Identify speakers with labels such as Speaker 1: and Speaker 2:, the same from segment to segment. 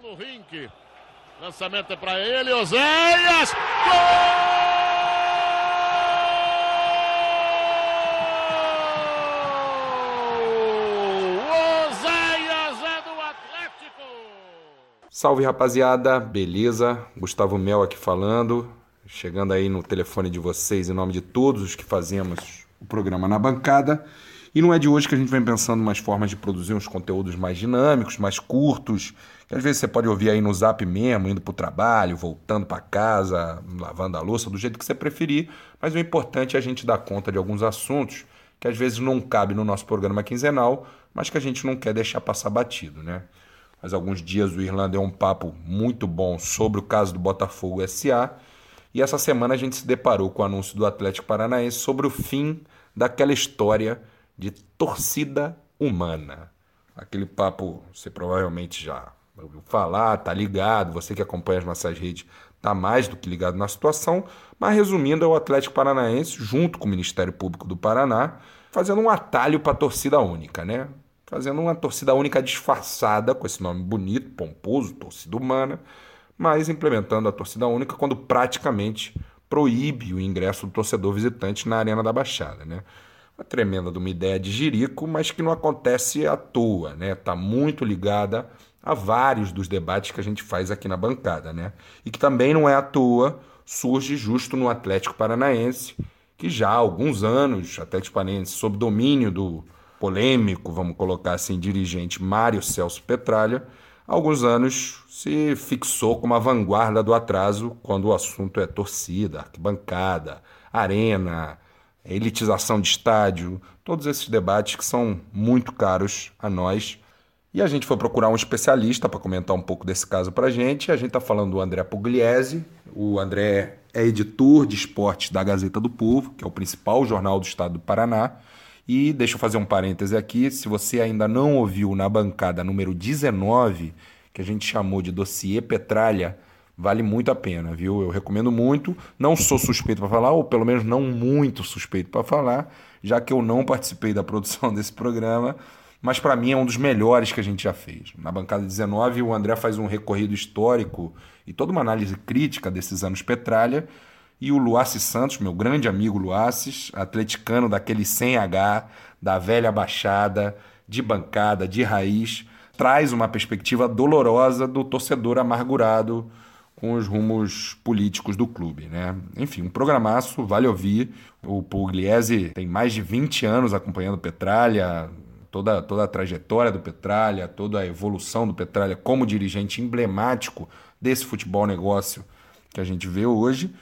Speaker 1: Paulo Rink. Lançamento é para ele, Oséias! Gol!
Speaker 2: Salve rapaziada, beleza? Gustavo Mel aqui falando, chegando aí no telefone de vocês em nome de todos os que fazemos o programa na bancada. E não é de hoje que a gente vem pensando umas formas de produzir uns conteúdos mais dinâmicos, mais curtos, que às vezes você pode ouvir aí no zap mesmo, indo para o trabalho, voltando para casa, lavando a louça, do jeito que você preferir. Mas o importante é a gente dar conta de alguns assuntos que às vezes não cabe no nosso programa quinzenal, mas que a gente não quer deixar passar batido, né? Faz alguns dias o Irlanda deu um papo muito bom sobre o caso do Botafogo SA. E essa semana a gente se deparou com o anúncio do Atlético Paranaense sobre o fim daquela história de torcida humana. Aquele papo você provavelmente já ouviu falar, tá ligado, você que acompanha as nossas redes tá mais do que ligado na situação, mas resumindo, é o Atlético Paranaense, junto com o Ministério Público do Paraná, fazendo um atalho para a torcida única, né? fazendo uma torcida única disfarçada, com esse nome bonito, pomposo, torcida humana, mas implementando a torcida única quando praticamente proíbe o ingresso do torcedor visitante na Arena da Baixada. Né? Uma tremenda de uma ideia de jirico, mas que não acontece à toa, né? Está muito ligada a vários dos debates que a gente faz aqui na bancada, né? E que também não é à toa, surge justo no Atlético Paranaense, que já há alguns anos, Atlético Paranaense, sob domínio do polêmico, vamos colocar assim, dirigente Mário Celso Petralha, há alguns anos se fixou como a vanguarda do atraso quando o assunto é torcida, arquibancada, arena, elitização de estádio, todos esses debates que são muito caros a nós. E a gente foi procurar um especialista para comentar um pouco desse caso para a gente. A gente está falando do André Pugliese. O André é editor de esportes da Gazeta do Povo, que é o principal jornal do estado do Paraná. E deixa eu fazer um parêntese aqui, se você ainda não ouviu na bancada número 19, que a gente chamou de dossiê Petralha, vale muito a pena, viu? Eu recomendo muito. Não sou suspeito para falar, ou pelo menos não muito suspeito para falar, já que eu não participei da produção desse programa, mas para mim é um dos melhores que a gente já fez. Na bancada 19, o André faz um recorrido histórico e toda uma análise crítica desses anos Petralha e o Luassi Santos, meu grande amigo Luassis, atleticano daquele 100H, da velha baixada, de bancada, de raiz, traz uma perspectiva dolorosa do torcedor amargurado com os rumos políticos do clube, né? Enfim, um programaço, vale ouvir. O Pugliese tem mais de 20 anos acompanhando Petralha, toda, toda a trajetória do Petralha, toda a evolução do Petralha como dirigente emblemático desse futebol negócio que a gente vê hoje.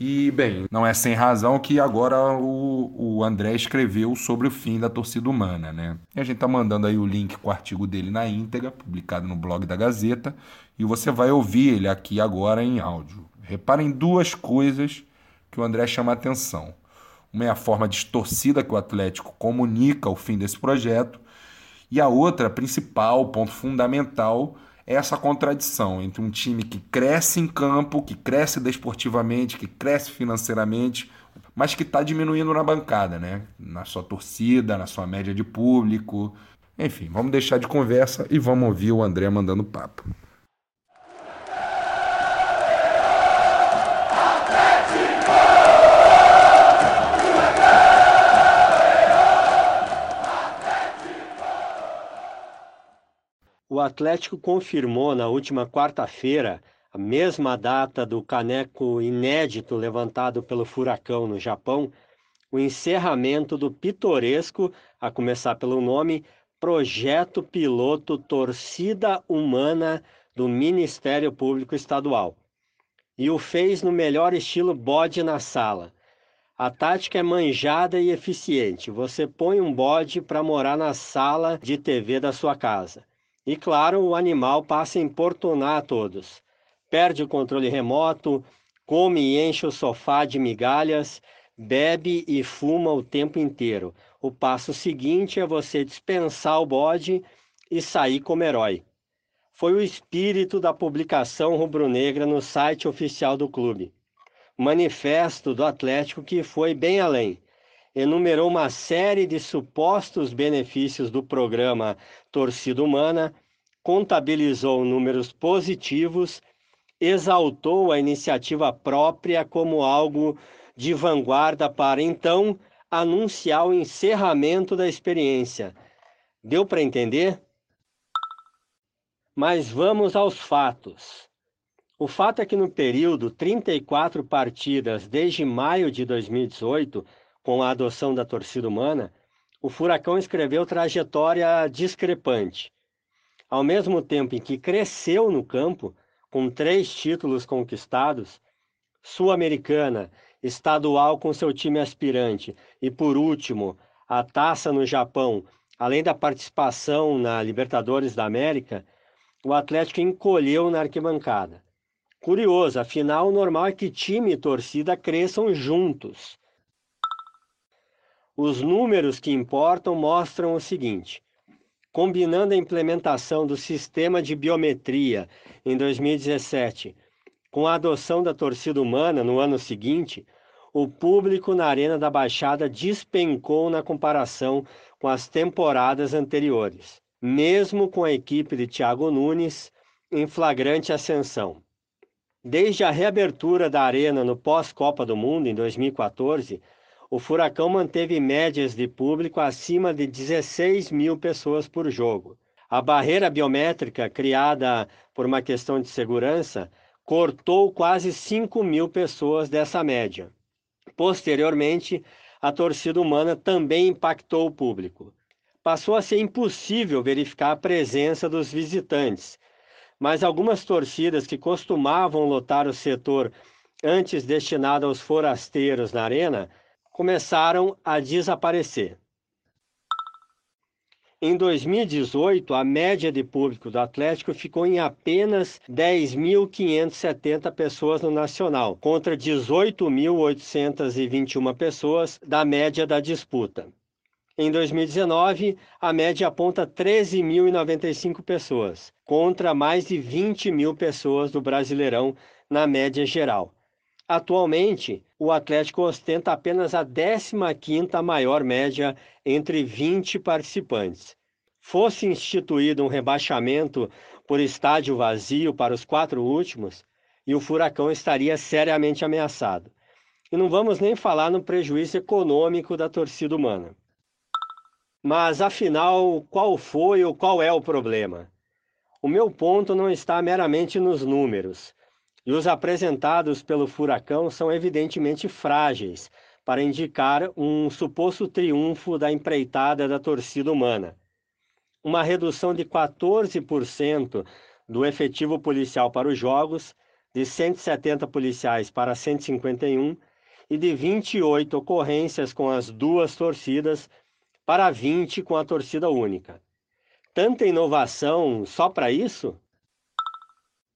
Speaker 2: E, bem, não é sem razão que agora o, o André escreveu sobre o fim da torcida humana, né? E a gente tá mandando aí o link com o artigo dele na íntegra, publicado no blog da Gazeta, e você vai ouvir ele aqui agora em áudio. Reparem duas coisas que o André chama a atenção. Uma é a forma distorcida que o Atlético comunica o fim desse projeto, e a outra, principal, ponto fundamental, essa contradição entre um time que cresce em campo, que cresce desportivamente, que cresce financeiramente, mas que está diminuindo na bancada, né? Na sua torcida, na sua média de público. Enfim, vamos deixar de conversa e vamos ouvir o André mandando papo.
Speaker 3: O Atlético confirmou na última quarta-feira, a mesma data do caneco inédito levantado pelo furacão no Japão, o encerramento do pitoresco, a começar pelo nome, Projeto Piloto Torcida Humana do Ministério Público Estadual. E o fez no melhor estilo bode na sala. A tática é manjada e eficiente. Você põe um bode para morar na sala de TV da sua casa. E claro, o animal passa a importunar a todos. Perde o controle remoto, come e enche o sofá de migalhas, bebe e fuma o tempo inteiro. O passo seguinte é você dispensar o bode e sair como herói. Foi o espírito da publicação rubro-negra no site oficial do clube. Manifesto do Atlético que foi bem além enumerou uma série de supostos benefícios do programa Torcida Humana, contabilizou números positivos, exaltou a iniciativa própria como algo de vanguarda para então anunciar o encerramento da experiência. Deu para entender? Mas vamos aos fatos. O fato é que no período 34 partidas desde maio de 2018, com a adoção da torcida humana, o Furacão escreveu trajetória discrepante. Ao mesmo tempo em que cresceu no campo, com três títulos conquistados, Sul-Americana, estadual com seu time aspirante e, por último, a taça no Japão, além da participação na Libertadores da América, o Atlético encolheu na arquibancada. Curioso, afinal, o normal é que time e torcida cresçam juntos. Os números que importam mostram o seguinte: combinando a implementação do sistema de biometria em 2017 com a adoção da torcida humana no ano seguinte, o público na Arena da Baixada despencou na comparação com as temporadas anteriores, mesmo com a equipe de Thiago Nunes em flagrante ascensão. Desde a reabertura da Arena no pós-Copa do Mundo em 2014, o Furacão manteve médias de público acima de 16 mil pessoas por jogo. A barreira biométrica, criada por uma questão de segurança, cortou quase 5 mil pessoas dessa média. Posteriormente, a torcida humana também impactou o público. Passou a ser impossível verificar a presença dos visitantes, mas algumas torcidas que costumavam lotar o setor antes destinado aos forasteiros na arena começaram a desaparecer. Em 2018, a média de público do Atlético ficou em apenas 10.570 pessoas no Nacional, contra 18.821 pessoas da média da disputa. Em 2019, a média aponta 13.095 pessoas, contra mais de 20 mil pessoas do Brasileirão na média geral. Atualmente, o Atlético ostenta apenas a 15ª maior média entre 20 participantes. Fosse instituído um rebaixamento por estádio vazio para os quatro últimos, e o Furacão estaria seriamente ameaçado. E não vamos nem falar no prejuízo econômico da torcida humana. Mas afinal, qual foi ou qual é o problema? O meu ponto não está meramente nos números, e os apresentados pelo furacão são evidentemente frágeis para indicar um suposto triunfo da empreitada da torcida humana. Uma redução de 14% do efetivo policial para os jogos, de 170 policiais para 151 e de 28 ocorrências com as duas torcidas para 20 com a torcida única. Tanta inovação só para isso?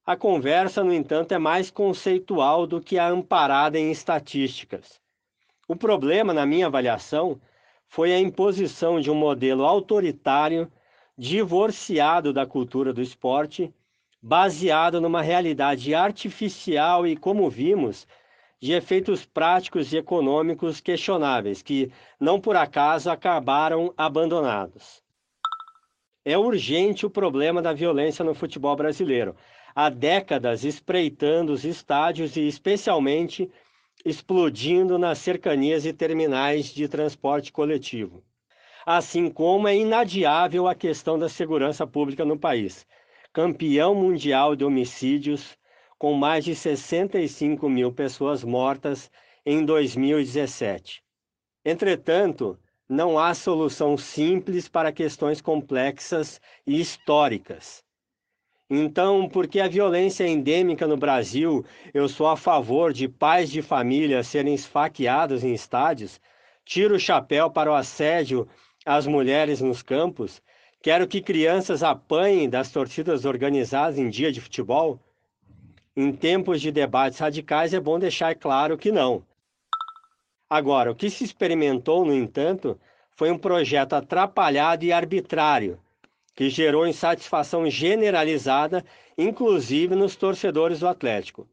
Speaker 3: A conversa, no entanto, é mais conceitual do que a amparada em estatísticas. O problema, na minha avaliação, foi a imposição de um modelo autoritário, divorciado da cultura do esporte, baseado numa realidade artificial e, como vimos, de efeitos práticos e econômicos questionáveis, que, não por acaso, acabaram abandonados. É urgente o problema da violência no futebol brasileiro há décadas espreitando os estádios e, especialmente, explodindo nas cercanias e terminais de transporte coletivo. Assim como é inadiável a questão da segurança pública no país, campeão mundial de homicídios, com mais de 65 mil pessoas mortas em 2017. Entretanto, não há solução simples para questões complexas e históricas. Então, porque a violência é endêmica no Brasil, eu sou a favor de pais de família serem esfaqueados em estádios, tiro o chapéu para o assédio às mulheres nos campos, quero que crianças apanhem das torcidas organizadas em dia de futebol. Em tempos de debates radicais é bom deixar claro que não. Agora, o que se experimentou, no entanto, foi um projeto atrapalhado e arbitrário que gerou insatisfação generalizada, inclusive nos torcedores do Atlético.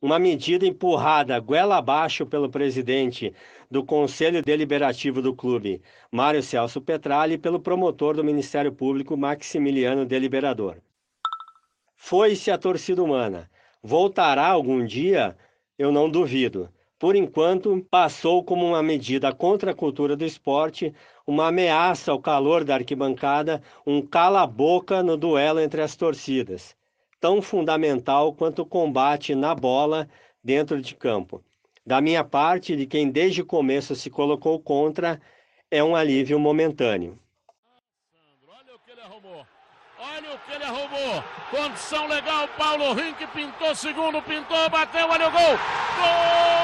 Speaker 3: uma medida empurrada goela abaixo pelo presidente do Conselho Deliberativo do clube, Mário Celso Petralli, e pelo promotor do Ministério Público, Maximiliano Deliberador. Foi-se a torcida humana. Voltará algum dia? Eu não duvido. Por enquanto, passou como uma medida contra a cultura do esporte, uma ameaça ao calor da arquibancada, um cala-boca no duelo entre as torcidas tão fundamental quanto o combate na bola dentro de campo. Da minha parte, de quem desde o começo se colocou contra, é um alívio momentâneo.
Speaker 1: Olha o que ele arrumou. Olha o que ele arrumou. Condição legal. Paulo Rink pintou segundo, pintou, bateu, olha o gol. Gol!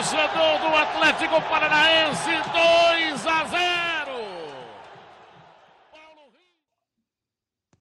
Speaker 1: Torcedor do Atlético Paranaense, 2 a 0.